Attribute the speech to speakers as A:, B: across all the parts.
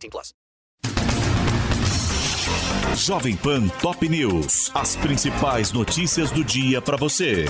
A: 18 plus.
B: Jovem Pan Top News. As principais notícias do dia para você.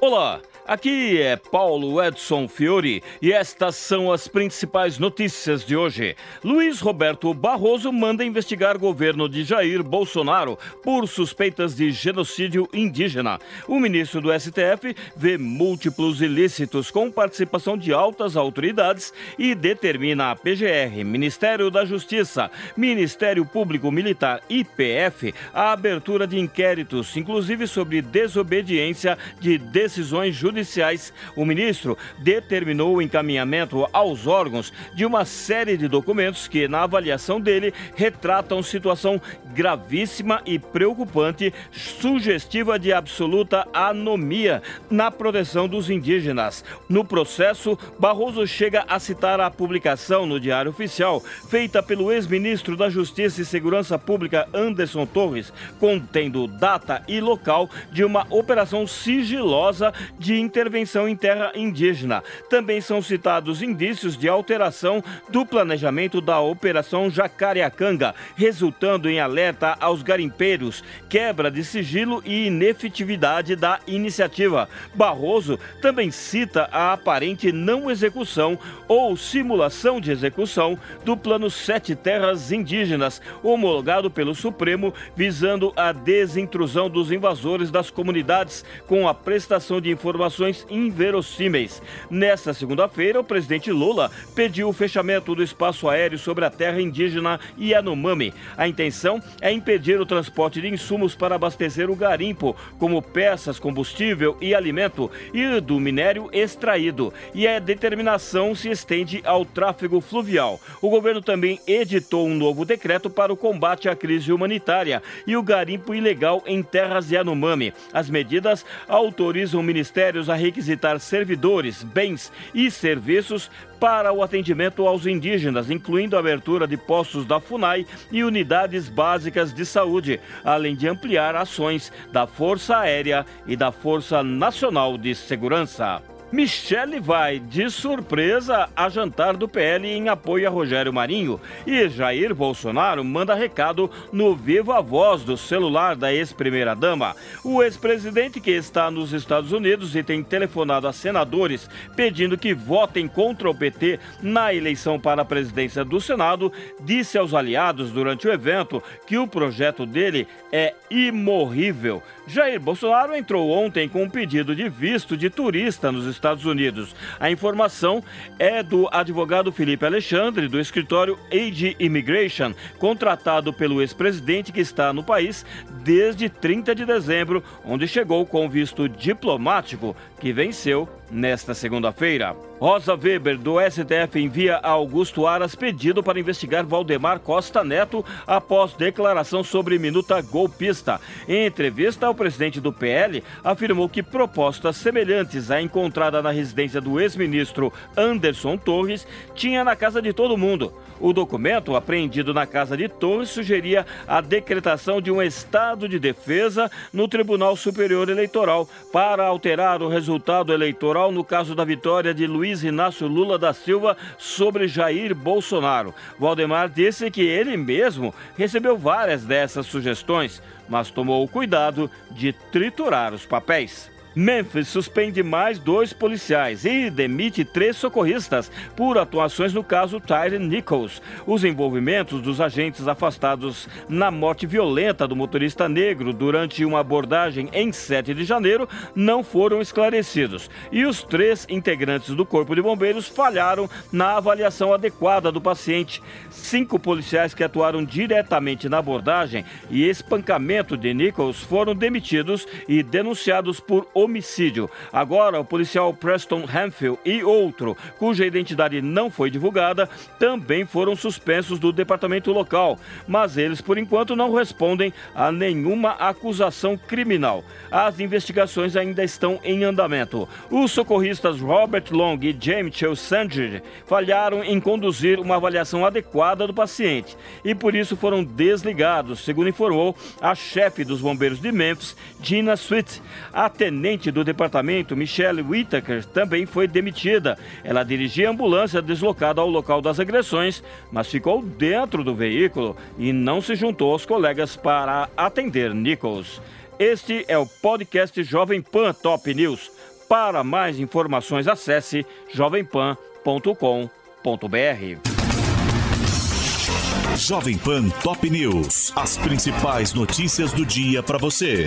C: Olá. Aqui é Paulo Edson Fiore e estas são as principais notícias de hoje. Luiz Roberto Barroso manda investigar governo de Jair Bolsonaro por suspeitas de genocídio indígena. O ministro do STF vê múltiplos ilícitos com participação de altas autoridades e determina a PGR, Ministério da Justiça, Ministério Público Militar e PF a abertura de inquéritos, inclusive sobre desobediência de decisões judiciais judiciais, o ministro determinou o encaminhamento aos órgãos de uma série de documentos que, na avaliação dele, retratam situação gravíssima e preocupante, sugestiva de absoluta anomia na proteção dos indígenas. No processo, Barroso chega a citar a publicação no Diário Oficial, feita pelo ex-ministro da Justiça e Segurança Pública Anderson Torres, contendo data e local de uma operação sigilosa de intervenção em terra indígena. Também são citados indícios de alteração do planejamento da Operação Jacareacanga, resultando em alerta aos garimpeiros, quebra de sigilo e inefetividade da iniciativa. Barroso também cita a aparente não execução ou simulação de execução do Plano Sete Terras Indígenas, homologado pelo Supremo, visando a desintrusão dos invasores das comunidades com a prestação de informações inverossímeis. Nesta segunda-feira, o presidente Lula pediu o fechamento do espaço aéreo sobre a terra indígena Yanomami. A intenção é impedir o transporte de insumos para abastecer o garimpo, como peças, combustível e alimento, e do minério extraído. E a determinação se estende ao tráfego fluvial. O governo também editou um novo decreto para o combate à crise humanitária e o garimpo ilegal em terras Yanomami. As medidas autorizam ministérios a requisitar servidores, bens e serviços para o atendimento aos indígenas, incluindo a abertura de postos da FUNAI e unidades básicas de saúde, além de ampliar ações da Força Aérea e da Força Nacional de Segurança. Michele vai de surpresa a jantar do PL em apoio a Rogério Marinho e Jair Bolsonaro manda recado no Viva Voz do celular da ex-primeira-dama. O ex-presidente, que está nos Estados Unidos e tem telefonado a senadores pedindo que votem contra o PT na eleição para a presidência do Senado, disse aos aliados durante o evento que o projeto dele é imorrível. Jair Bolsonaro entrou ontem com um pedido de visto de turista nos Estados Unidos. A informação é do advogado Felipe Alexandre, do escritório Age Immigration, contratado pelo ex-presidente que está no país desde 30 de dezembro, onde chegou com visto diplomático que venceu nesta segunda-feira. Rosa Weber, do STF, envia a Augusto Aras pedido para investigar Valdemar Costa Neto após declaração sobre minuta golpista. Em entrevista, o presidente do PL afirmou que propostas semelhantes à encontrada na residência do ex-ministro Anderson Torres tinha na casa de todo mundo. O documento, apreendido na casa de Torres, sugeria a decretação de um estado de defesa no Tribunal Superior Eleitoral para alterar o resultado eleitoral no caso da vitória de Luiz Inácio Lula da Silva sobre Jair Bolsonaro. Valdemar disse que ele mesmo recebeu várias dessas sugestões, mas tomou o cuidado de triturar os papéis. Memphis suspende mais dois policiais e demite três socorristas por atuações no caso Tyre Nichols. Os envolvimentos dos agentes afastados na morte violenta do motorista negro durante uma abordagem em 7 de janeiro não foram esclarecidos. E os três integrantes do Corpo de Bombeiros falharam na avaliação adequada do paciente. Cinco policiais que atuaram diretamente na abordagem e espancamento de Nichols foram demitidos e denunciados por homicídio. Agora, o policial Preston Hanfield e outro, cuja identidade não foi divulgada, também foram suspensos do departamento local, mas eles, por enquanto, não respondem a nenhuma acusação criminal. As investigações ainda estão em andamento. Os socorristas Robert Long e James Chelsandre falharam em conduzir uma avaliação adequada do paciente e por isso foram desligados, segundo informou a chefe dos bombeiros de Memphis, Gina Sweet. A tenente do departamento, Michelle Whittaker, também foi demitida. Ela dirigia a ambulância deslocada ao local das agressões, mas ficou dentro do veículo e não se juntou aos colegas para atender Nichols. Este é o podcast Jovem Pan Top News. Para mais informações, acesse jovempan.com.br.
B: Jovem Pan Top News. As principais notícias do dia para você.